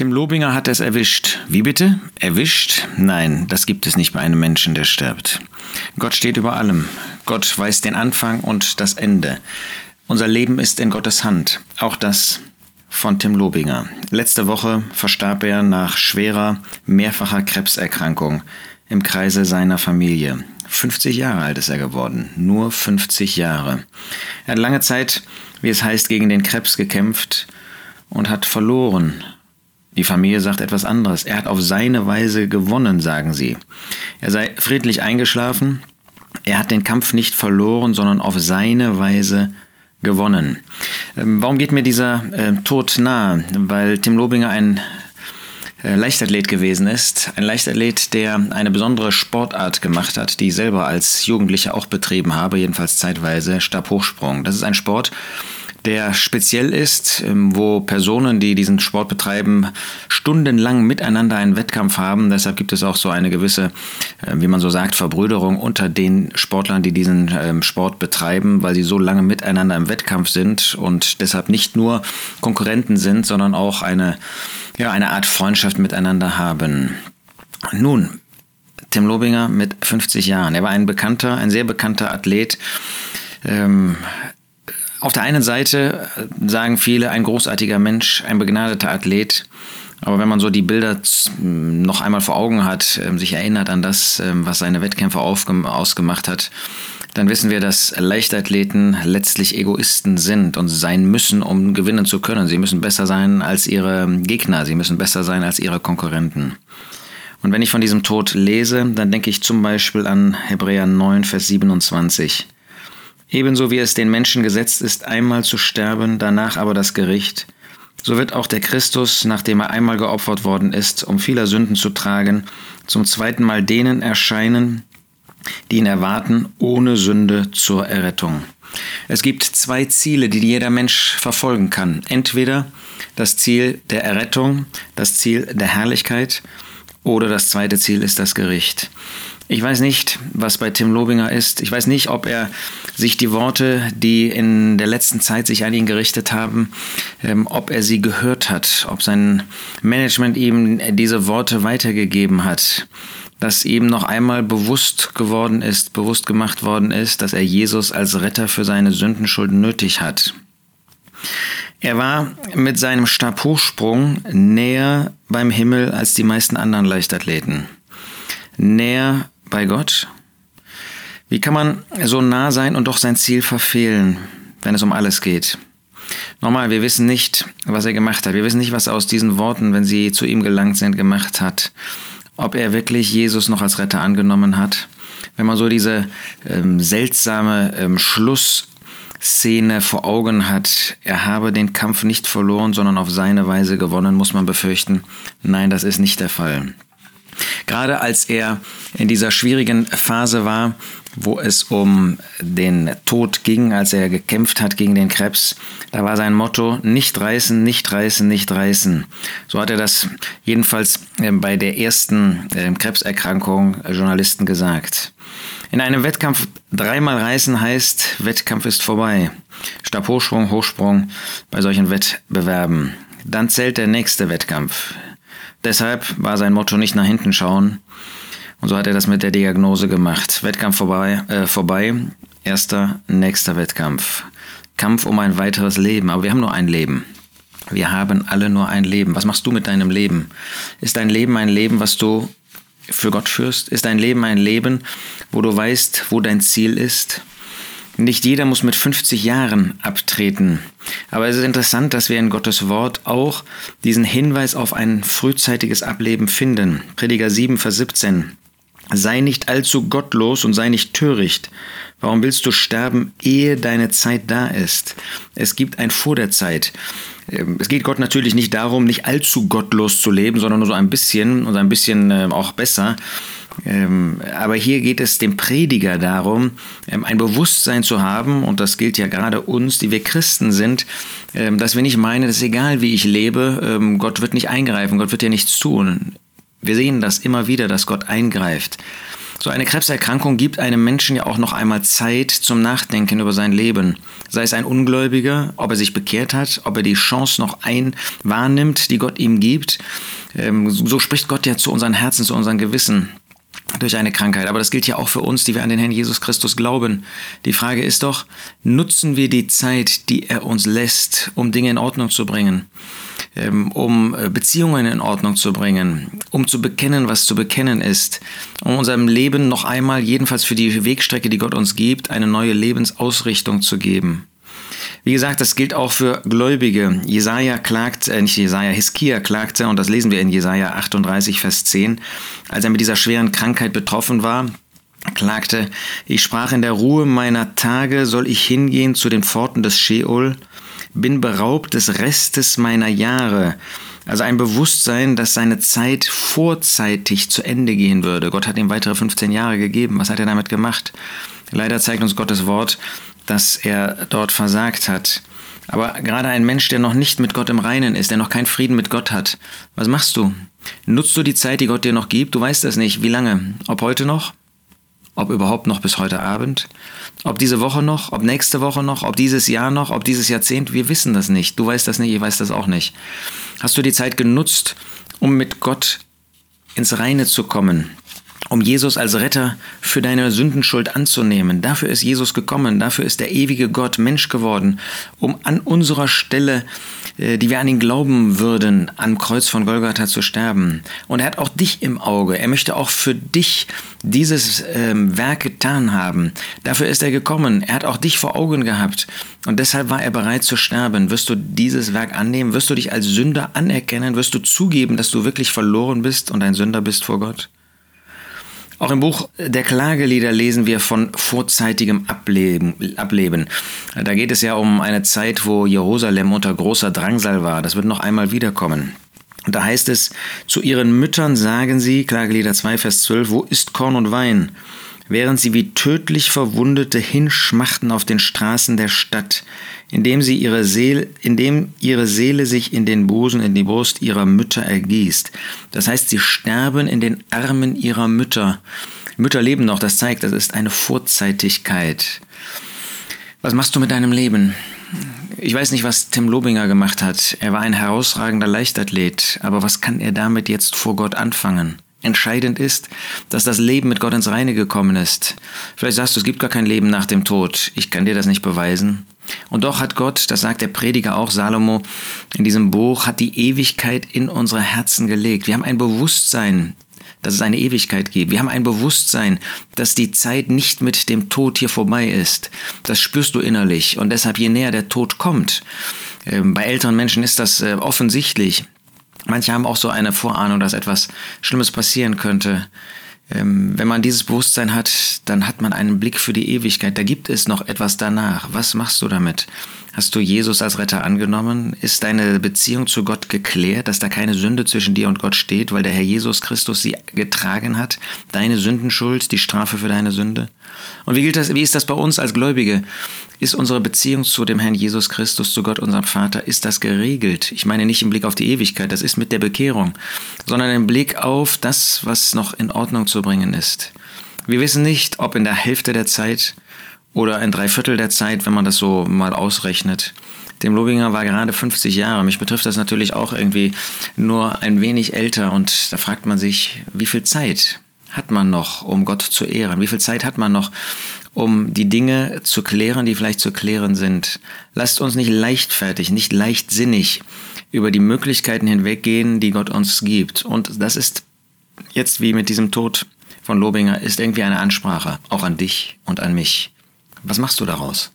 Tim Lobinger hat es erwischt. Wie bitte? Erwischt? Nein, das gibt es nicht bei einem Menschen, der stirbt. Gott steht über allem. Gott weiß den Anfang und das Ende. Unser Leben ist in Gottes Hand. Auch das von Tim Lobinger. Letzte Woche verstarb er nach schwerer, mehrfacher Krebserkrankung im Kreise seiner Familie. 50 Jahre alt ist er geworden. Nur 50 Jahre. Er hat lange Zeit, wie es heißt, gegen den Krebs gekämpft und hat verloren. Die Familie sagt etwas anderes. Er hat auf seine Weise gewonnen, sagen sie. Er sei friedlich eingeschlafen. Er hat den Kampf nicht verloren, sondern auf seine Weise gewonnen. Ähm, warum geht mir dieser äh, Tod nahe? Weil Tim Lobinger ein äh, Leichtathlet gewesen ist. Ein Leichtathlet, der eine besondere Sportart gemacht hat, die ich selber als Jugendlicher auch betrieben habe, jedenfalls zeitweise Stabhochsprung. Das ist ein Sport, der speziell ist, ähm, wo Personen, die diesen Sport betreiben, stundenlang miteinander einen Wettkampf haben. Deshalb gibt es auch so eine gewisse, äh, wie man so sagt, Verbrüderung unter den Sportlern, die diesen ähm, Sport betreiben, weil sie so lange miteinander im Wettkampf sind und deshalb nicht nur Konkurrenten sind, sondern auch eine, ja, eine Art Freundschaft miteinander haben. Nun, Tim Lobinger mit 50 Jahren. Er war ein bekannter, ein sehr bekannter Athlet. Ähm, auf der einen Seite äh, sagen viele, ein großartiger Mensch, ein begnadeter Athlet. Aber wenn man so die Bilder noch einmal vor Augen hat, ähm, sich erinnert an das, ähm, was seine Wettkämpfe ausgemacht hat, dann wissen wir, dass Leichtathleten letztlich Egoisten sind und sein müssen, um gewinnen zu können. Sie müssen besser sein als ihre Gegner, sie müssen besser sein als ihre Konkurrenten. Und wenn ich von diesem Tod lese, dann denke ich zum Beispiel an Hebräer 9, Vers 27. Ebenso wie es den Menschen gesetzt ist, einmal zu sterben, danach aber das Gericht, so wird auch der Christus, nachdem er einmal geopfert worden ist, um vieler Sünden zu tragen, zum zweiten Mal denen erscheinen, die ihn erwarten, ohne Sünde zur Errettung. Es gibt zwei Ziele, die jeder Mensch verfolgen kann. Entweder das Ziel der Errettung, das Ziel der Herrlichkeit, oder das zweite Ziel ist das Gericht. Ich weiß nicht, was bei Tim Lobinger ist. Ich weiß nicht, ob er sich die Worte, die in der letzten Zeit sich an ihn gerichtet haben, ähm, ob er sie gehört hat, ob sein Management ihm diese Worte weitergegeben hat, dass ihm noch einmal bewusst geworden ist, bewusst gemacht worden ist, dass er Jesus als Retter für seine Sündenschulden nötig hat. Er war mit seinem Stabhochsprung näher beim Himmel als die meisten anderen Leichtathleten. Näher bei Gott? Wie kann man so nah sein und doch sein Ziel verfehlen, wenn es um alles geht? Nochmal, wir wissen nicht, was er gemacht hat. Wir wissen nicht, was er aus diesen Worten, wenn sie zu ihm gelangt sind, gemacht hat. Ob er wirklich Jesus noch als Retter angenommen hat. Wenn man so diese ähm, seltsame ähm, Schlussszene vor Augen hat, er habe den Kampf nicht verloren, sondern auf seine Weise gewonnen, muss man befürchten, nein, das ist nicht der Fall. Gerade als er in dieser schwierigen Phase war, wo es um den Tod ging, als er gekämpft hat gegen den Krebs, da war sein Motto, nicht reißen, nicht reißen, nicht reißen. So hat er das jedenfalls ähm, bei der ersten ähm, Krebserkrankung äh, Journalisten gesagt. In einem Wettkampf dreimal reißen heißt, Wettkampf ist vorbei. Stabhochsprung, Hochsprung bei solchen Wettbewerben. Dann zählt der nächste Wettkampf. Deshalb war sein Motto nicht nach hinten schauen. Und so hat er das mit der Diagnose gemacht. Wettkampf vorbei, äh, vorbei. Erster, nächster Wettkampf. Kampf um ein weiteres Leben. Aber wir haben nur ein Leben. Wir haben alle nur ein Leben. Was machst du mit deinem Leben? Ist dein Leben ein Leben, was du für Gott führst? Ist dein Leben ein Leben, wo du weißt, wo dein Ziel ist? Nicht jeder muss mit 50 Jahren abtreten. Aber es ist interessant, dass wir in Gottes Wort auch diesen Hinweis auf ein frühzeitiges Ableben finden. Prediger 7, Vers 17. Sei nicht allzu gottlos und sei nicht töricht. Warum willst du sterben, ehe deine Zeit da ist? Es gibt ein Vor der Zeit. Ähm, es geht Gott natürlich nicht darum, nicht allzu gottlos zu leben, sondern nur so ein bisschen und ein bisschen äh, auch besser. Ähm, aber hier geht es dem Prediger darum, ähm, ein Bewusstsein zu haben, und das gilt ja gerade uns, die wir Christen sind, ähm, dass wir nicht meinen, ist egal, wie ich lebe, Gott wird nicht eingreifen, Gott wird ja nichts tun. Wir sehen das immer wieder, dass Gott eingreift. So eine Krebserkrankung gibt einem Menschen ja auch noch einmal Zeit zum Nachdenken über sein Leben. Sei es ein Ungläubiger, ob er sich bekehrt hat, ob er die Chance noch ein wahrnimmt, die Gott ihm gibt. So spricht Gott ja zu unseren Herzen, zu unseren Gewissen durch eine Krankheit. Aber das gilt ja auch für uns, die wir an den Herrn Jesus Christus glauben. Die Frage ist doch, nutzen wir die Zeit, die er uns lässt, um Dinge in Ordnung zu bringen? Ähm, um äh, Beziehungen in Ordnung zu bringen, um zu bekennen, was zu bekennen ist, um unserem Leben noch einmal, jedenfalls für die Wegstrecke, die Gott uns gibt, eine neue Lebensausrichtung zu geben. Wie gesagt, das gilt auch für Gläubige. Jesaja klagt, äh, nicht Jesaja, Hiskia klagte, und das lesen wir in Jesaja 38, Vers 10, als er mit dieser schweren Krankheit betroffen war, klagte, ich sprach in der Ruhe meiner Tage, soll ich hingehen zu den Pforten des Sheol, bin beraubt des Restes meiner Jahre. Also ein Bewusstsein, dass seine Zeit vorzeitig zu Ende gehen würde. Gott hat ihm weitere 15 Jahre gegeben. Was hat er damit gemacht? Leider zeigt uns Gottes Wort, dass er dort versagt hat. Aber gerade ein Mensch, der noch nicht mit Gott im Reinen ist, der noch keinen Frieden mit Gott hat, was machst du? Nutzt du die Zeit, die Gott dir noch gibt? Du weißt das nicht. Wie lange? Ob heute noch? Ob überhaupt noch bis heute Abend? Ob diese Woche noch? Ob nächste Woche noch? Ob dieses Jahr noch? Ob dieses Jahrzehnt? Wir wissen das nicht. Du weißt das nicht, ich weiß das auch nicht. Hast du die Zeit genutzt, um mit Gott ins Reine zu kommen? Um Jesus als Retter für deine Sündenschuld anzunehmen. Dafür ist Jesus gekommen, dafür ist der ewige Gott Mensch geworden, um an unserer Stelle, äh, die wir an ihn glauben würden, am Kreuz von Golgatha zu sterben. Und er hat auch dich im Auge. Er möchte auch für dich dieses ähm, Werk getan haben. Dafür ist er gekommen. Er hat auch dich vor Augen gehabt. Und deshalb war er bereit zu sterben. Wirst du dieses Werk annehmen? Wirst du dich als Sünder anerkennen? Wirst du zugeben, dass du wirklich verloren bist und ein Sünder bist vor Gott? Auch im Buch der Klagelieder lesen wir von vorzeitigem Ableben. Ableben. Da geht es ja um eine Zeit, wo Jerusalem unter großer Drangsal war. Das wird noch einmal wiederkommen. Und da heißt es, zu ihren Müttern sagen sie, Klagelieder 2, Vers 12, wo ist Korn und Wein? während sie wie tödlich Verwundete hinschmachten auf den Straßen der Stadt, indem, sie ihre Seele, indem ihre Seele sich in den Busen, in die Brust ihrer Mütter ergießt. Das heißt, sie sterben in den Armen ihrer Mütter. Mütter leben noch, das zeigt, das ist eine Vorzeitigkeit. Was machst du mit deinem Leben? Ich weiß nicht, was Tim Lobinger gemacht hat. Er war ein herausragender Leichtathlet, aber was kann er damit jetzt vor Gott anfangen? Entscheidend ist, dass das Leben mit Gott ins Reine gekommen ist. Vielleicht sagst du, es gibt gar kein Leben nach dem Tod. Ich kann dir das nicht beweisen. Und doch hat Gott, das sagt der Prediger auch Salomo in diesem Buch, hat die Ewigkeit in unsere Herzen gelegt. Wir haben ein Bewusstsein, dass es eine Ewigkeit gibt. Wir haben ein Bewusstsein, dass die Zeit nicht mit dem Tod hier vorbei ist. Das spürst du innerlich. Und deshalb, je näher der Tod kommt, ähm, bei älteren Menschen ist das äh, offensichtlich, Manche haben auch so eine Vorahnung, dass etwas Schlimmes passieren könnte. Ähm, wenn man dieses Bewusstsein hat, dann hat man einen Blick für die Ewigkeit. Da gibt es noch etwas danach. Was machst du damit? Hast du Jesus als Retter angenommen? Ist deine Beziehung zu Gott geklärt, dass da keine Sünde zwischen dir und Gott steht, weil der Herr Jesus Christus sie getragen hat? Deine Sündenschuld, die Strafe für deine Sünde? Und wie gilt das, wie ist das bei uns als Gläubige? Ist unsere Beziehung zu dem Herrn Jesus Christus, zu Gott, unserem Vater, ist das geregelt? Ich meine nicht im Blick auf die Ewigkeit, das ist mit der Bekehrung, sondern im Blick auf das, was noch in Ordnung zu bringen ist. Wir wissen nicht, ob in der Hälfte der Zeit oder ein Dreiviertel der Zeit, wenn man das so mal ausrechnet. Dem Lobinger war gerade 50 Jahre. Mich betrifft das natürlich auch irgendwie nur ein wenig älter und da fragt man sich, wie viel Zeit hat man noch, um Gott zu ehren? Wie viel Zeit hat man noch, um die Dinge zu klären, die vielleicht zu klären sind? Lasst uns nicht leichtfertig, nicht leichtsinnig über die Möglichkeiten hinweggehen, die Gott uns gibt. Und das ist jetzt wie mit diesem Tod von Lobinger, ist irgendwie eine Ansprache, auch an dich und an mich. Was machst du daraus?